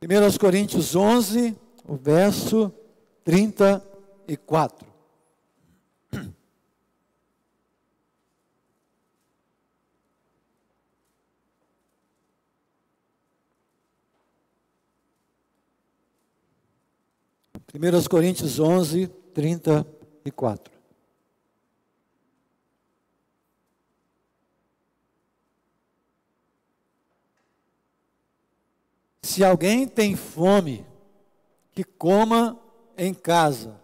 1 Coríntios 11, o verso 34. Primeiras Coríntios 11, 34. Se alguém tem fome, que coma em casa,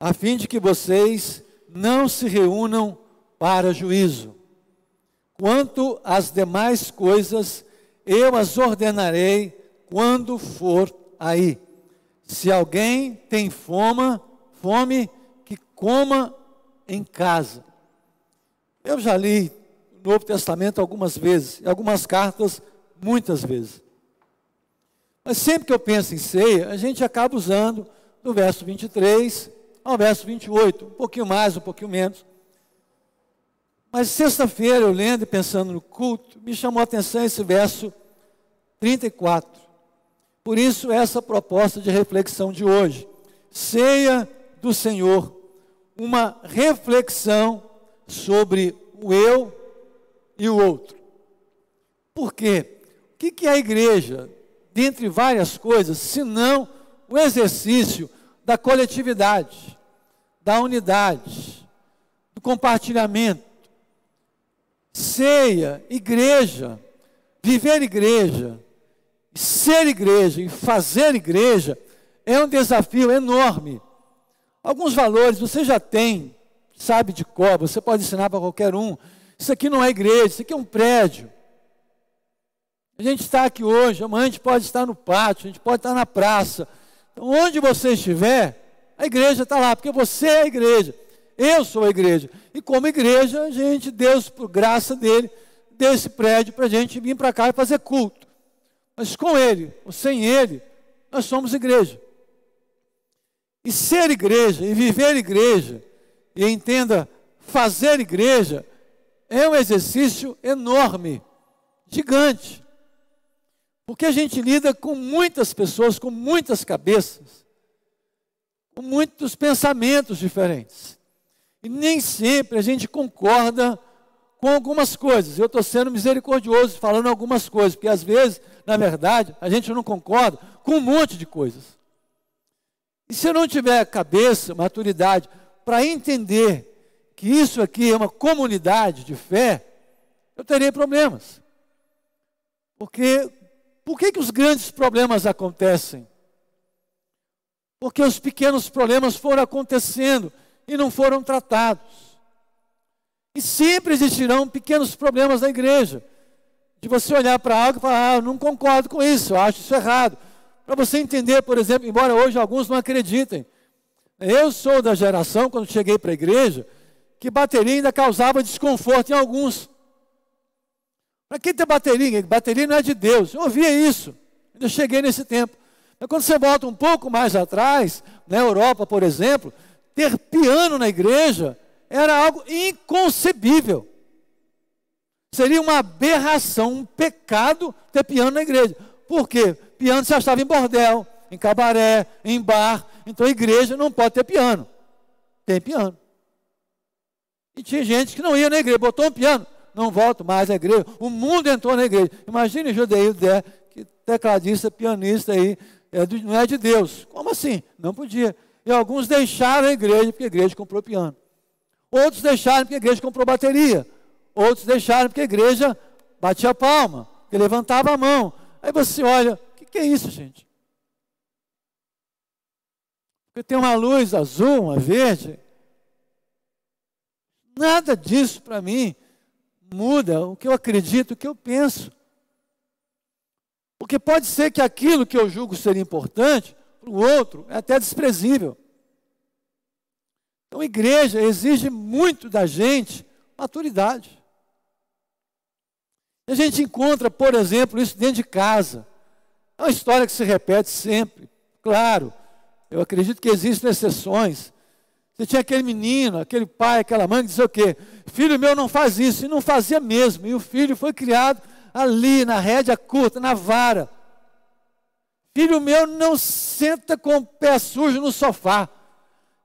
a fim de que vocês não se reúnam para juízo. Quanto às demais coisas, eu as ordenarei quando for aí. Se alguém tem fome, fome que coma em casa. Eu já li o Novo Testamento algumas vezes, algumas cartas muitas vezes. Mas sempre que eu penso em ceia, a gente acaba usando do verso 23 ao verso 28, um pouquinho mais, um pouquinho menos. Mas sexta-feira, eu lendo e pensando no culto, me chamou a atenção esse verso 34. Por isso, essa proposta de reflexão de hoje. Ceia do Senhor, uma reflexão sobre o eu e o outro. Por quê? O que é a igreja? Dentre várias coisas, senão o exercício da coletividade, da unidade, do compartilhamento. Ceia, igreja, viver igreja, ser igreja e fazer igreja é um desafio enorme. Alguns valores você já tem, sabe de cor, você pode ensinar para qualquer um. Isso aqui não é igreja, isso aqui é um prédio. A gente está aqui hoje, amanhã a gente pode estar no pátio, a gente pode estar na praça. Então, onde você estiver, a igreja está lá, porque você é a igreja. Eu sou a igreja. E como igreja, a gente, Deus, por graça dele, deu esse prédio para a gente vir para cá e fazer culto. Mas com ele, ou sem ele, nós somos igreja. E ser igreja, e viver igreja, e entenda, fazer igreja, é um exercício enorme, gigante. Porque a gente lida com muitas pessoas, com muitas cabeças, com muitos pensamentos diferentes. E nem sempre a gente concorda com algumas coisas. Eu estou sendo misericordioso falando algumas coisas, porque às vezes, na verdade, a gente não concorda com um monte de coisas. E se eu não tiver cabeça, maturidade, para entender que isso aqui é uma comunidade de fé, eu terei problemas. Porque por que, que os grandes problemas acontecem? Porque os pequenos problemas foram acontecendo e não foram tratados. E sempre existirão pequenos problemas na igreja. De você olhar para algo e falar, ah, não concordo com isso, eu acho isso errado. Para você entender, por exemplo, embora hoje alguns não acreditem. Eu sou da geração, quando cheguei para a igreja, que bateria ainda causava desconforto em alguns. Para que ter bateria? Bateria não é de Deus. Eu ouvia isso. Eu cheguei nesse tempo. Mas quando você volta um pouco mais atrás, na Europa, por exemplo, ter piano na igreja era algo inconcebível. Seria uma aberração, um pecado ter piano na igreja. Por quê? Piano se achava em bordel, em cabaré, em bar. Então a igreja não pode ter piano. Tem piano. E tinha gente que não ia na igreja, botou um piano não volto mais à igreja. O mundo entrou na igreja. Imagine Judeio, que tecladista, pianista aí, é do, não é de Deus. Como assim? Não podia. E alguns deixaram a igreja porque a igreja comprou piano. Outros deixaram porque a igreja comprou bateria. Outros deixaram porque a igreja batia palma, que levantava a mão. Aí você olha, o que, que é isso, gente? Porque tem uma luz azul, uma verde. Nada disso para mim muda o que eu acredito, o que eu penso. Porque pode ser que aquilo que eu julgo ser importante, para o outro, é até desprezível. Então, igreja exige muito da gente maturidade. A gente encontra, por exemplo, isso dentro de casa. É uma história que se repete sempre. Claro, eu acredito que existem exceções. Você tinha aquele menino, aquele pai, aquela mãe que dizia o quê? Filho meu não faz isso. E não fazia mesmo. E o filho foi criado ali, na rédea curta, na vara. Filho meu não senta com o pé sujo no sofá.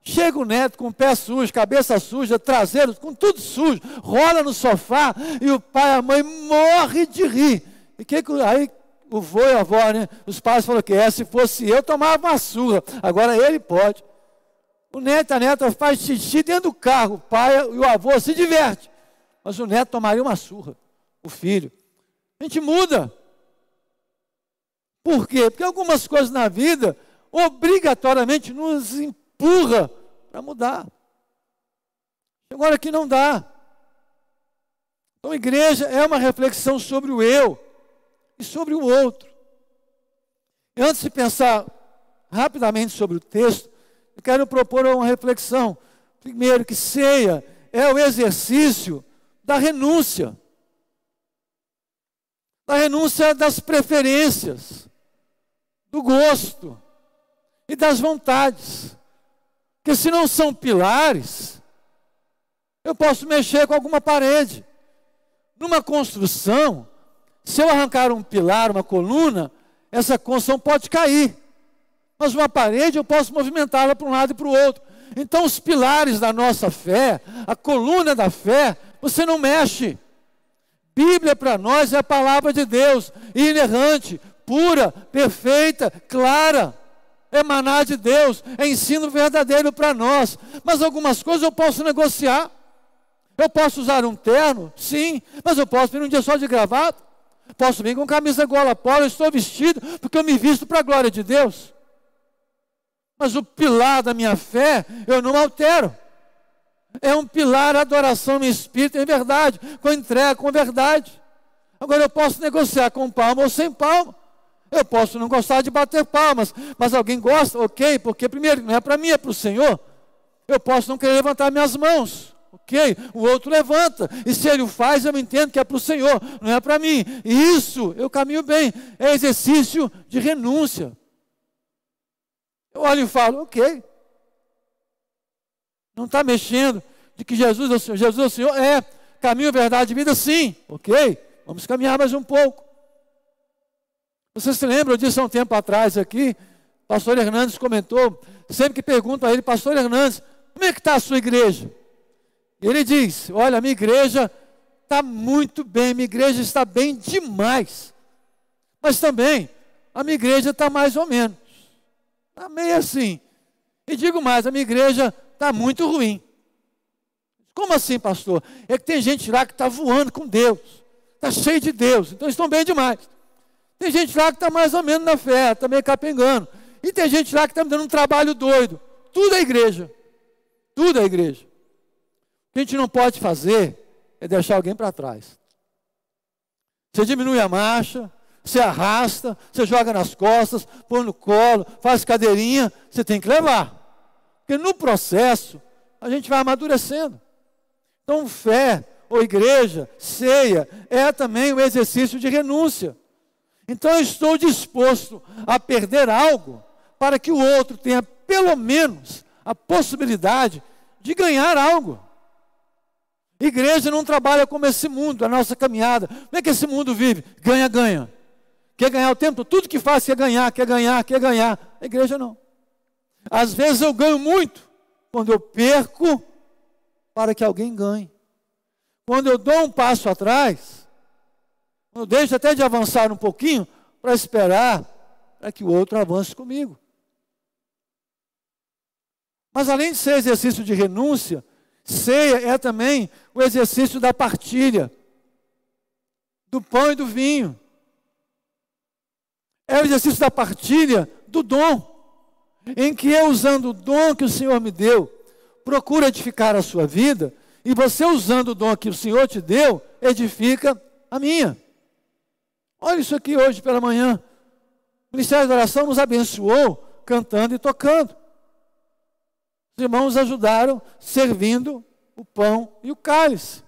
Chega o neto com o pé sujo, cabeça suja, traseiro, com tudo sujo, rola no sofá e o pai e a mãe morre de rir. E que, aí o vô e a avó, né? Os pais falaram que é, se fosse eu, tomava uma surra. Agora ele pode. O neto, a neta faz xixi dentro do carro. O pai e o avô se diverte. Mas o neto tomaria uma surra. O filho. A gente muda. Por quê? Porque algumas coisas na vida obrigatoriamente nos empurra para mudar. Agora que não dá. Então, igreja é uma reflexão sobre o eu e sobre o outro. E antes de pensar rapidamente sobre o texto, eu quero propor uma reflexão. Primeiro, que ceia é o exercício da renúncia. Da renúncia das preferências, do gosto e das vontades. Porque se não são pilares, eu posso mexer com alguma parede. Numa construção, se eu arrancar um pilar, uma coluna, essa construção pode cair. Mas uma parede eu posso movimentá-la para um lado e para o outro. Então, os pilares da nossa fé, a coluna da fé, você não mexe. Bíblia para nós é a palavra de Deus, inerrante, pura, perfeita, clara. Emanar de Deus, é ensino verdadeiro para nós. Mas algumas coisas eu posso negociar. Eu posso usar um terno, sim, mas eu posso vir um dia só de gravata. Posso vir com camisa gola polo, eu estou vestido porque eu me visto para a glória de Deus. Mas o pilar da minha fé eu não altero. É um pilar adoração em espírito, em verdade, com entrega, com verdade. Agora eu posso negociar com palma ou sem palma. Eu posso não gostar de bater palmas, mas alguém gosta, ok, porque primeiro não é para mim, é para o Senhor. Eu posso não querer levantar minhas mãos. Ok? O outro levanta. E se ele o faz, eu entendo que é para o Senhor, não é para mim. E isso, eu caminho bem. É exercício de renúncia. Eu olho e falo, ok. Não está mexendo de que Jesus é o Senhor. Jesus é o Senhor? É. Caminho, verdade e vida, sim. Ok. Vamos caminhar mais um pouco. Você se lembra, eu disse há um tempo atrás aqui, pastor Hernandes comentou, sempre que pergunto a ele, pastor Hernandes, como é que está a sua igreja? E ele diz: Olha, minha igreja está muito bem, minha igreja está bem demais. Mas também, a minha igreja está mais ou menos. Está meio assim. E digo mais, a minha igreja está muito ruim. Como assim, pastor? É que tem gente lá que está voando com Deus, está cheio de Deus, então estão bem demais. Tem gente lá que está mais ou menos na fé, está meio capengando. E tem gente lá que está me dando um trabalho doido. Tudo é igreja. Tudo é igreja que a gente não pode fazer é deixar alguém para trás. Você diminui a marcha, você arrasta, você joga nas costas, põe no colo, faz cadeirinha, você tem que levar. Porque no processo, a gente vai amadurecendo. Então, fé ou igreja, ceia, é também um exercício de renúncia. Então, eu estou disposto a perder algo para que o outro tenha pelo menos a possibilidade de ganhar algo. Igreja não trabalha como esse mundo, a nossa caminhada. Como é que esse mundo vive? Ganha, ganha. Quer ganhar o tempo? Tudo que faz quer ganhar, quer ganhar, quer ganhar. A igreja não. Às vezes eu ganho muito quando eu perco para que alguém ganhe. Quando eu dou um passo atrás, eu deixo até de avançar um pouquinho para esperar para que o outro avance comigo. Mas além de ser exercício de renúncia, Ceia é também o exercício da partilha, do pão e do vinho. É o exercício da partilha do dom, em que eu, usando o dom que o Senhor me deu, procuro edificar a sua vida, e você, usando o dom que o Senhor te deu, edifica a minha. Olha isso aqui hoje pela manhã. O Ministério da Oração nos abençoou cantando e tocando. Os irmãos ajudaram servindo o pão e o cálice.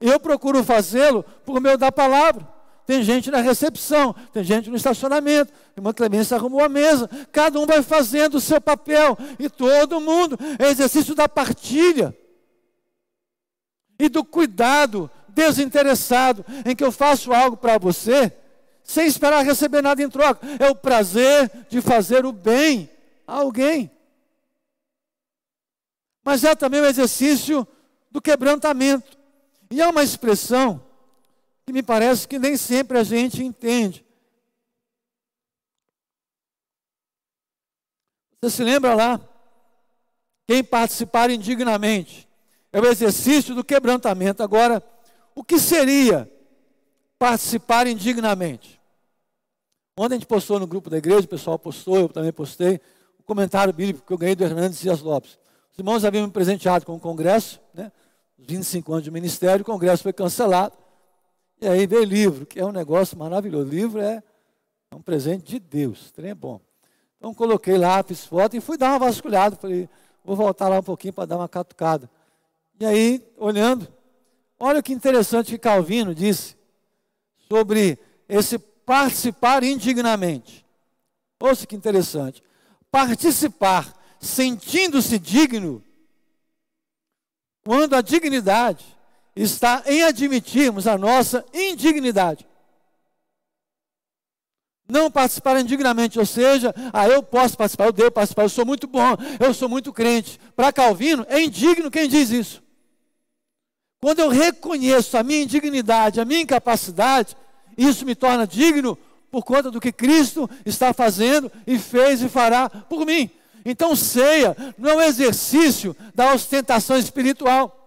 Eu procuro fazê-lo por meio da palavra. Tem gente na recepção, tem gente no estacionamento. A irmã Clemência arrumou a mesa. Cada um vai fazendo o seu papel. E todo mundo é exercício da partilha e do cuidado desinteressado em que eu faço algo para você sem esperar receber nada em troca. É o prazer de fazer o bem a alguém. Mas é também o exercício do quebrantamento. E há uma expressão que me parece que nem sempre a gente entende. Você se lembra lá? Quem participar indignamente é o exercício do quebrantamento. Agora, o que seria participar indignamente? Ontem a gente postou no grupo da igreja, o pessoal postou, eu também postei, o comentário bíblico que eu ganhei do Hernandes Dias Lopes. Os irmãos haviam me presenteado com o congresso, né? Os 25 anos de ministério, o congresso foi cancelado. E aí veio livro, que é um negócio maravilhoso. Livro é, é um presente de Deus, trem é bom. Então coloquei lá, fiz foto e fui dar uma vasculhada. Falei, vou voltar lá um pouquinho para dar uma catucada. E aí, olhando, olha que interessante que Calvino disse sobre esse participar indignamente. Ouça que interessante. Participar sentindo-se digno, quando a dignidade está em admitirmos a nossa indignidade. Não participar indignamente, ou seja, ah, eu posso participar, eu devo participar, eu sou muito bom, eu sou muito crente. Para Calvino, é indigno quem diz isso. Quando eu reconheço a minha indignidade, a minha incapacidade, isso me torna digno por conta do que Cristo está fazendo e fez e fará por mim. Então, ceia não é um exercício da ostentação espiritual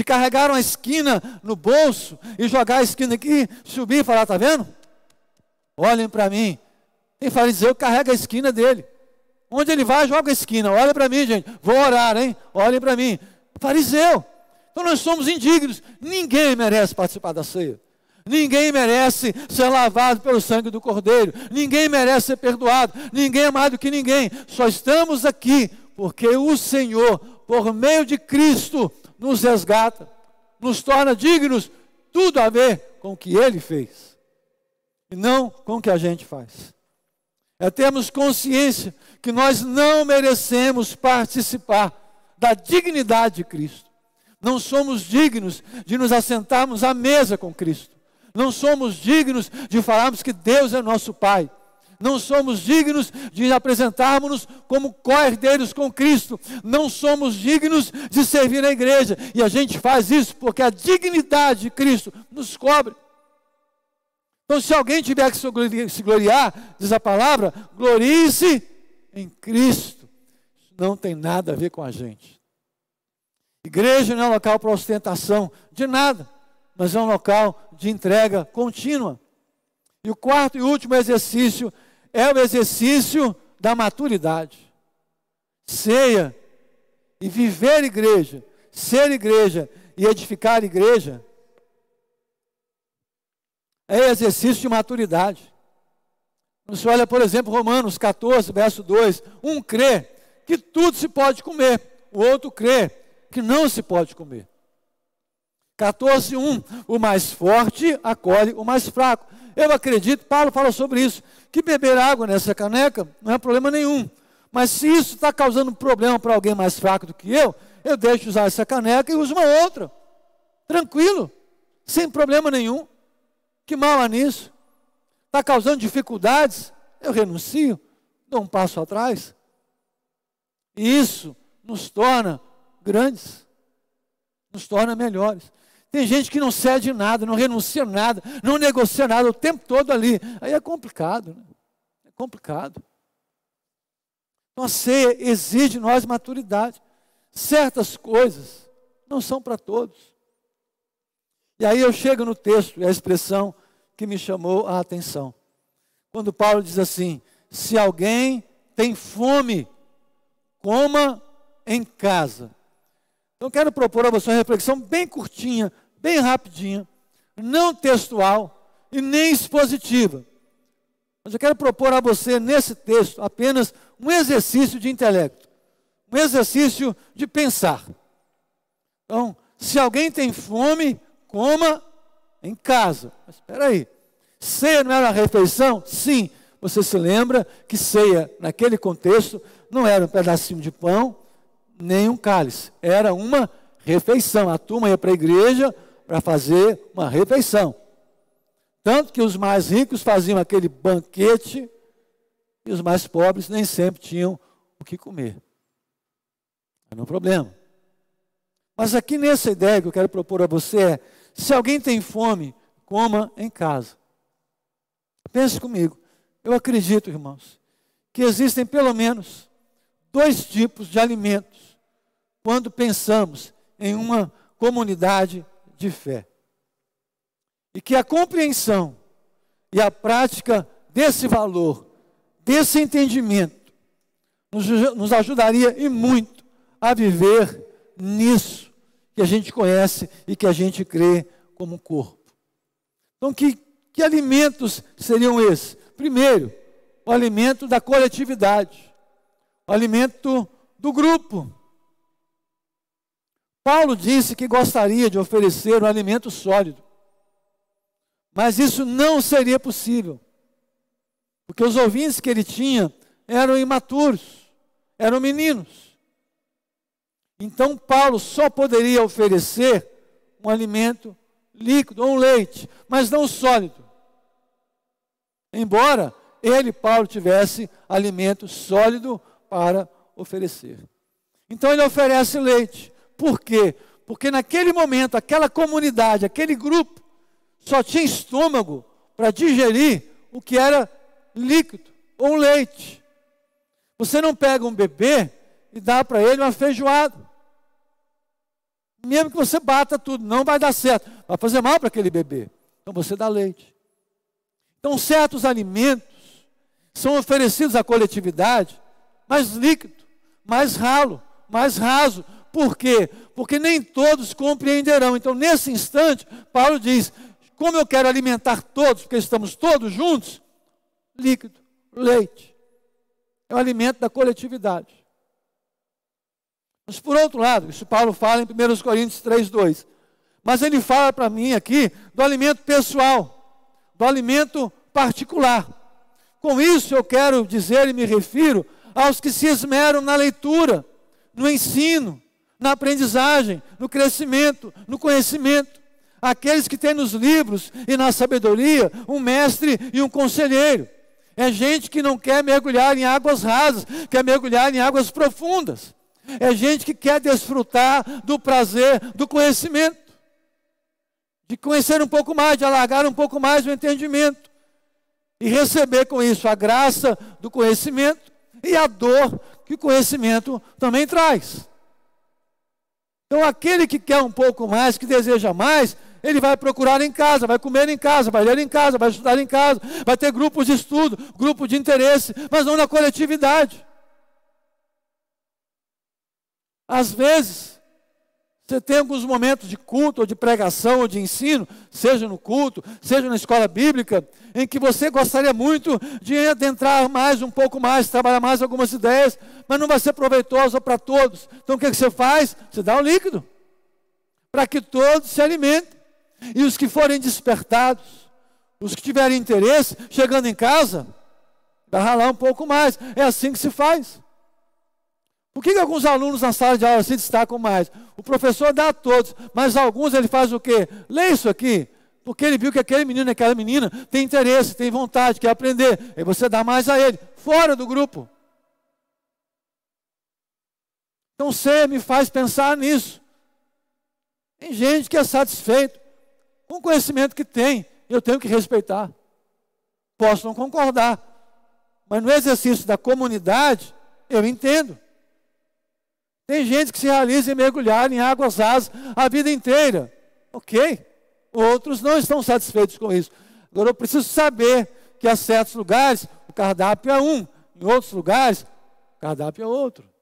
de carregar uma esquina no bolso e jogar a esquina aqui, subir e falar, tá vendo? Olhem para mim. Tem fariseu que carrega a esquina dele. Onde ele vai, joga a esquina. Olha para mim, gente. Vou orar, hein? Olhem para mim. Fariseu. Então nós somos indignos. Ninguém merece participar da ceia. Ninguém merece ser lavado pelo sangue do Cordeiro. Ninguém merece ser perdoado. Ninguém é mais do que ninguém. Só estamos aqui porque o Senhor, por meio de Cristo, nos resgata, nos torna dignos, tudo a ver com o que ele fez, e não com o que a gente faz. É termos consciência que nós não merecemos participar da dignidade de Cristo. Não somos dignos de nos assentarmos à mesa com Cristo. Não somos dignos de falarmos que Deus é nosso Pai não somos dignos de apresentarmos-nos como co-herdeiros com Cristo, não somos dignos de servir na igreja, e a gente faz isso porque a dignidade de Cristo nos cobre. Então, se alguém tiver que se gloriar, diz a palavra, glorie-se em Cristo. Isso não tem nada a ver com a gente. Igreja não é um local para ostentação de nada, mas é um local de entrega contínua. E o quarto e último exercício é o exercício da maturidade. Ceia e viver igreja, ser igreja e edificar igreja é exercício de maturidade. Você olha, por exemplo, Romanos 14, verso 2: um crê que tudo se pode comer, o outro crê que não se pode comer. 14, 1: o mais forte acolhe o mais fraco. Eu acredito, Paulo fala sobre isso, que beber água nessa caneca não é problema nenhum. Mas se isso está causando problema para alguém mais fraco do que eu, eu deixo usar essa caneca e uso uma outra. Tranquilo, sem problema nenhum. Que mal há nisso? Está causando dificuldades? Eu renuncio, dou um passo atrás. E isso nos torna grandes, nos torna melhores. Tem gente que não cede nada, não renuncia nada, não negocia nada o tempo todo ali. Aí é complicado, né? É complicado. Então a ceia exige de nós maturidade. Certas coisas não são para todos. E aí eu chego no texto, e a expressão que me chamou a atenção. Quando Paulo diz assim: se alguém tem fome, coma em casa. Então, quero propor a você uma reflexão bem curtinha, bem rapidinha, não textual e nem expositiva. Mas eu quero propor a você, nesse texto, apenas um exercício de intelecto, um exercício de pensar. Então, se alguém tem fome, coma em casa. Mas espera aí, ceia não era a refeição? Sim. Você se lembra que ceia, naquele contexto, não era um pedacinho de pão, nem um cálice. Era uma refeição. A turma ia para a igreja para fazer uma refeição. Tanto que os mais ricos faziam aquele banquete e os mais pobres nem sempre tinham o que comer. É um problema. Mas aqui nessa ideia que eu quero propor a você é: se alguém tem fome, coma em casa. Pense comigo. Eu acredito, irmãos, que existem pelo menos dois tipos de alimentos quando pensamos em uma comunidade de fé. E que a compreensão e a prática desse valor, desse entendimento, nos, nos ajudaria e muito a viver nisso que a gente conhece e que a gente crê como corpo. Então, que, que alimentos seriam esses? Primeiro, o alimento da coletividade, o alimento do grupo. Paulo disse que gostaria de oferecer um alimento sólido, mas isso não seria possível, porque os ouvintes que ele tinha eram imaturos, eram meninos. Então, Paulo só poderia oferecer um alimento líquido ou um leite, mas não sólido. Embora ele, Paulo, tivesse alimento sólido para oferecer. Então ele oferece leite. Por quê? Porque naquele momento, aquela comunidade, aquele grupo, só tinha estômago para digerir o que era líquido ou leite. Você não pega um bebê e dá para ele uma feijoada. Mesmo que você bata tudo, não vai dar certo. Vai fazer mal para aquele bebê. Então você dá leite. Então certos alimentos são oferecidos à coletividade mais líquido, mais ralo, mais raso, por quê? Porque nem todos compreenderão. Então, nesse instante, Paulo diz: como eu quero alimentar todos, porque estamos todos juntos, líquido, leite. É o alimento da coletividade. Mas por outro lado, isso Paulo fala em 1 Coríntios 3, 2. Mas ele fala para mim aqui do alimento pessoal, do alimento particular. Com isso eu quero dizer e me refiro aos que se esmeram na leitura, no ensino, na aprendizagem, no crescimento, no conhecimento. Aqueles que têm nos livros e na sabedoria um mestre e um conselheiro. É gente que não quer mergulhar em águas rasas, quer mergulhar em águas profundas. É gente que quer desfrutar do prazer do conhecimento, de conhecer um pouco mais, de alargar um pouco mais o entendimento e receber com isso a graça do conhecimento e a dor que o conhecimento também traz. Então, aquele que quer um pouco mais, que deseja mais, ele vai procurar em casa, vai comer em casa, vai ler em casa, vai estudar em casa, vai ter grupos de estudo, grupo de interesse, mas não na coletividade. Às vezes, você tem alguns momentos de culto, ou de pregação, ou de ensino, seja no culto, seja na escola bíblica, em que você gostaria muito de adentrar mais, um pouco mais, trabalhar mais algumas ideias, mas não vai ser proveitoso para todos. Então o que, que você faz? Você dá o um líquido, para que todos se alimentem. E os que forem despertados, os que tiverem interesse, chegando em casa, vai ralar um pouco mais. É assim que se faz. Por que, que alguns alunos na sala de aula se destacam mais? O professor dá a todos, mas alguns ele faz o quê? Lê isso aqui. Porque ele viu que aquele menino, aquela menina tem interesse, tem vontade, quer aprender. Aí você dá mais a ele, fora do grupo. Então você me faz pensar nisso. Tem gente que é satisfeito com o conhecimento que tem, eu tenho que respeitar. Posso não concordar, mas no exercício da comunidade, eu entendo. Tem gente que se realiza em mergulhar em águas rasas a vida inteira. Ok. Outros não estão satisfeitos com isso. Agora eu preciso saber que há certos lugares o cardápio é um, em outros lugares o cardápio é outro.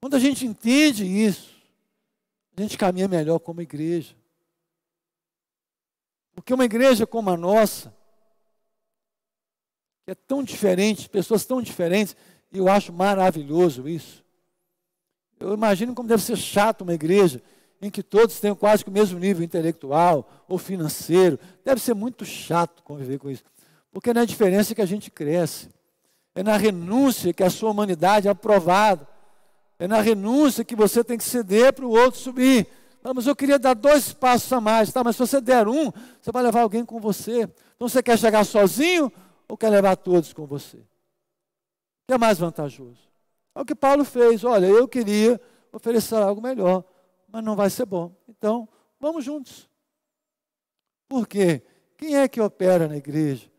Quando a gente entende isso, a gente caminha melhor como igreja. Porque uma igreja como a nossa, que é tão diferente, pessoas tão diferentes, e eu acho maravilhoso isso. Eu imagino como deve ser chato uma igreja em que todos tenham quase que o mesmo nível intelectual ou financeiro. Deve ser muito chato conviver com isso. Porque é na diferença que a gente cresce. É na renúncia que a sua humanidade é aprovada. É na renúncia que você tem que ceder para o outro subir. mas eu queria dar dois passos a mais, tá? Mas se você der um, você vai levar alguém com você. Então você quer chegar sozinho ou quer levar todos com você? É mais vantajoso? É o que Paulo fez. Olha, eu queria oferecer algo melhor, mas não vai ser bom. Então, vamos juntos. Por quê? Quem é que opera na igreja?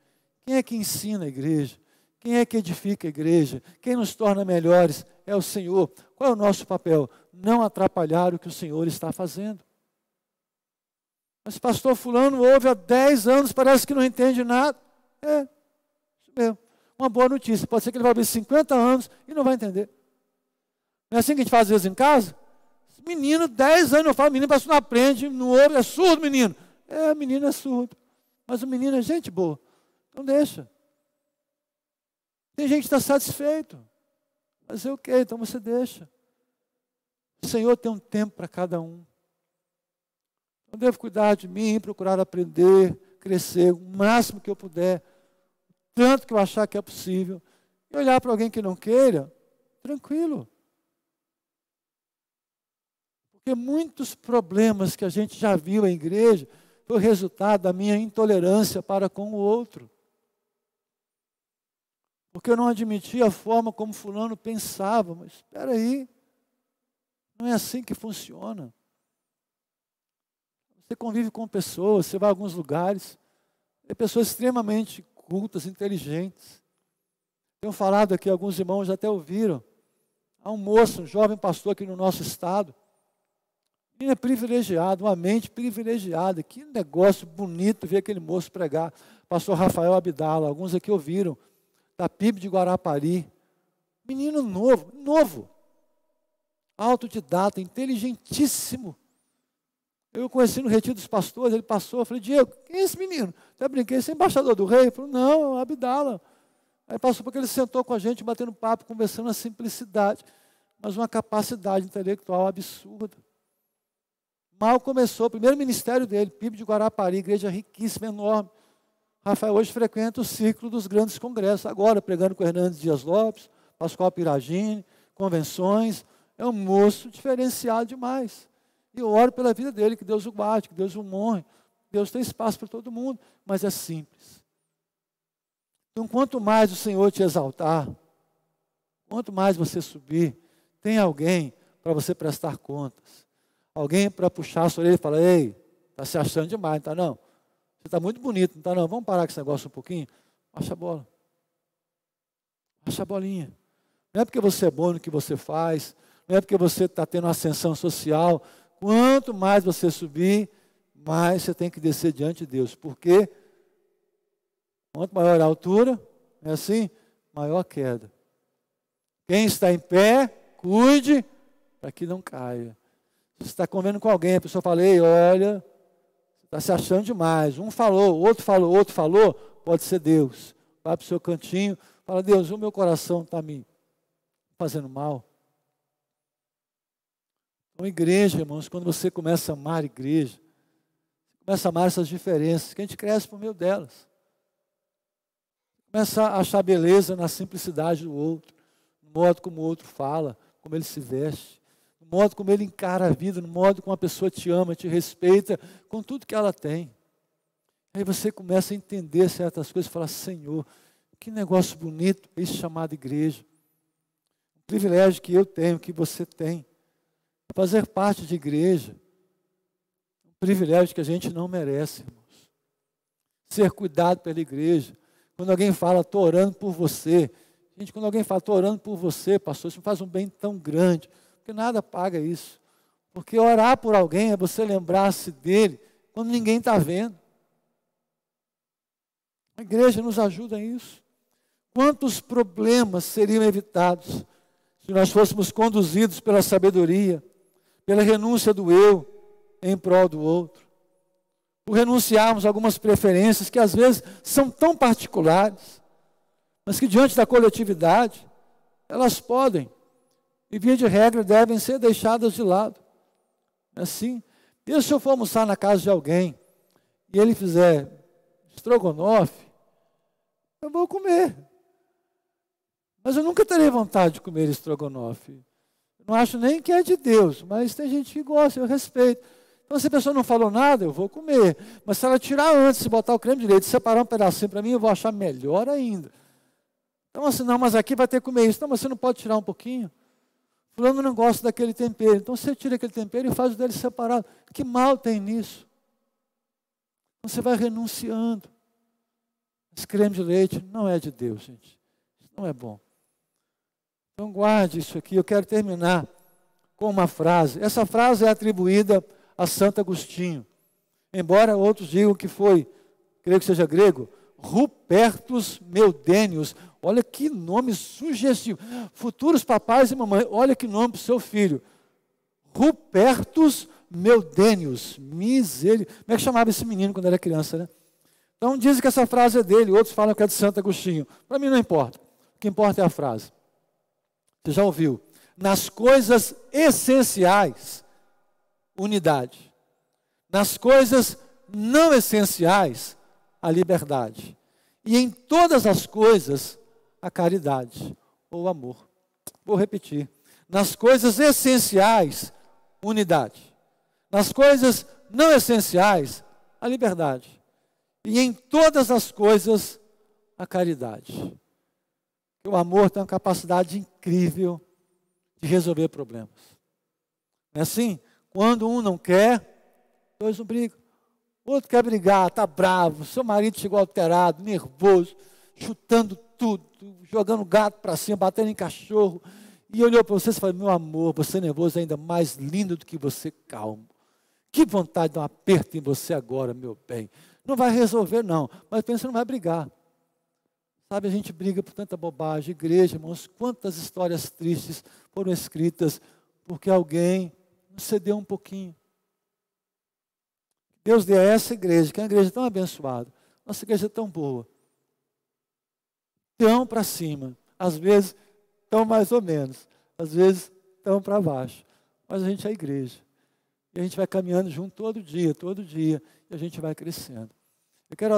Quem é que ensina a igreja? Quem é que edifica a igreja? Quem nos torna melhores? É o Senhor. Qual é o nosso papel? Não atrapalhar o que o Senhor está fazendo. Mas pastor fulano ouve há 10 anos, parece que não entende nada. É, isso mesmo. Uma boa notícia. Pode ser que ele vai ouvir 50 anos e não vai entender. Não é assim que a gente faz às vezes em casa? Menino, 10 anos, eu falo, menino parece que não aprende, não ouve, é surdo, menino. É, menino é surdo. Mas o menino é gente boa. Então deixa. Tem gente que está satisfeito. Mas eu quero, então você deixa. O Senhor tem um tempo para cada um. Eu devo cuidar de mim, procurar aprender, crescer o máximo que eu puder, tanto que eu achar que é possível. E olhar para alguém que não queira, tranquilo. Porque muitos problemas que a gente já viu em igreja foi resultado da minha intolerância para com o outro. Porque eu não admitia a forma como fulano pensava, mas espera aí, não é assim que funciona. Você convive com pessoas, você vai a alguns lugares, tem pessoas extremamente cultas, inteligentes. Tenho falado aqui, alguns irmãos até ouviram. Há um moço, um jovem pastor aqui no nosso estado. Ele é privilegiado, uma mente privilegiada. Que negócio bonito ver aquele moço pregar. Pastor Rafael Abdala, alguns aqui ouviram da PIB de Guarapari. Menino novo, novo, autodidata, inteligentíssimo. Eu conheci no retiro dos pastores, ele passou, eu falei, Diego, quem é esse menino? Até brinquei, esse é embaixador do rei? Ele falou, não, é Abdala. Aí passou porque ele sentou com a gente, batendo papo, conversando na simplicidade, mas uma capacidade intelectual absurda. Mal começou, o primeiro ministério dele, PIB de Guarapari, igreja riquíssima, enorme. Rafael hoje frequenta o ciclo dos grandes congressos, agora pregando com Hernandes Dias Lopes, Pascoal Piragini, convenções. É um moço diferenciado demais. E eu oro pela vida dele, que Deus o guarde, que Deus o honre. Deus tem espaço para todo mundo, mas é simples. Então, quanto mais o Senhor te exaltar, quanto mais você subir, tem alguém para você prestar contas. Alguém para puxar a sua orelha e falar, ei, está se achando demais, não está não? Você está muito bonito, não está não? Vamos parar com esse negócio um pouquinho? Baixa a bola. Baixa a bolinha. Não é porque você é bom no que você faz, não é porque você está tendo ascensão social. Quanto mais você subir, mais você tem que descer diante de Deus. Porque quanto maior a altura, é assim, maior a queda. Quem está em pé, cuide para que não caia. Você está convendo com alguém, a pessoa fala, ei, olha, Está se achando demais. Um falou, outro falou, outro falou. Pode ser Deus. Vai para o seu cantinho. Fala, Deus, o meu coração está me fazendo mal. Então, igreja, irmãos, quando você começa a amar a igreja, você começa a amar essas diferenças, que a gente cresce por meio delas. Começa a achar beleza na simplicidade do outro, no modo como o outro fala, como ele se veste no modo como ele encara a vida, no modo como a pessoa te ama, te respeita, com tudo que ela tem. Aí você começa a entender certas coisas e fala: Senhor, que negócio bonito esse chamado igreja. Um privilégio que eu tenho, que você tem. Fazer parte de igreja. Privilégio que a gente não merece, irmãos. Ser cuidado pela igreja. Quando alguém fala, estou orando por você. Gente, quando alguém fala, estou orando por você, pastor, isso me faz um bem tão grande. Porque nada paga isso. Porque orar por alguém é você lembrar-se dele quando ninguém está vendo. A igreja nos ajuda nisso. Quantos problemas seriam evitados se nós fôssemos conduzidos pela sabedoria, pela renúncia do eu em prol do outro? Por renunciarmos a algumas preferências que às vezes são tão particulares, mas que diante da coletividade elas podem e via de regra devem ser deixadas de lado. É assim. Se eu for almoçar na casa de alguém e ele fizer estrogonofe, eu vou comer. Mas eu nunca terei vontade de comer estrogonofe. Não acho nem que é de Deus, mas tem gente que gosta, eu respeito. Então, se a pessoa não falou nada, eu vou comer. Mas se ela tirar antes, se botar o creme direito, separar um pedacinho para mim, eu vou achar melhor ainda. Então, assim, não, mas aqui vai ter que comer isso. Não, mas você não pode tirar um pouquinho? Fulano não gosta daquele tempero. Então, você tira aquele tempero e faz o dele separado. Que mal tem nisso? Então, você vai renunciando. Esse creme de leite não é de Deus, gente. Isso não é bom. Então guarde isso aqui. Eu quero terminar com uma frase. Essa frase é atribuída a Santo Agostinho. Embora outros digam que foi, creio que seja grego, Rupertus Meudênios. Olha que nome sugestivo. Futuros papais e mamães, olha que nome para o seu filho. Rupertus Meudênios. Misericórdia. Como é que chamava esse menino quando era criança, né? Então dizem que essa frase é dele, outros falam que é de Santo Agostinho. Para mim não importa. O que importa é a frase. Você já ouviu? Nas coisas essenciais, unidade. Nas coisas não essenciais, a liberdade. E em todas as coisas, a caridade ou amor. Vou repetir. Nas coisas essenciais, unidade. Nas coisas não essenciais, a liberdade e em todas as coisas a caridade. O amor tem uma capacidade incrível de resolver problemas. Não é assim? Quando um não quer, dois não brigam. O outro quer brigar, está bravo, seu marido chegou alterado, nervoso, chutando tudo, jogando gato para cima, batendo em cachorro. E olhou para você e falou: Meu amor, você é nervoso é ainda mais lindo do que você calmo. Que vontade de dar um aperto em você agora, meu bem. Não vai resolver, não. Mas pensa, não vai brigar. Sabe, a gente briga por tanta bobagem. Igreja, irmãos, quantas histórias tristes foram escritas porque alguém cedeu um pouquinho. Deus deu a essa igreja, que é uma igreja tão abençoada. Nossa igreja é tão boa. Tão para cima. Às vezes, tão mais ou menos. Às vezes, tão para baixo. Mas a gente é a igreja. E a gente vai caminhando junto todo dia, todo dia, e a gente vai crescendo. Eu quero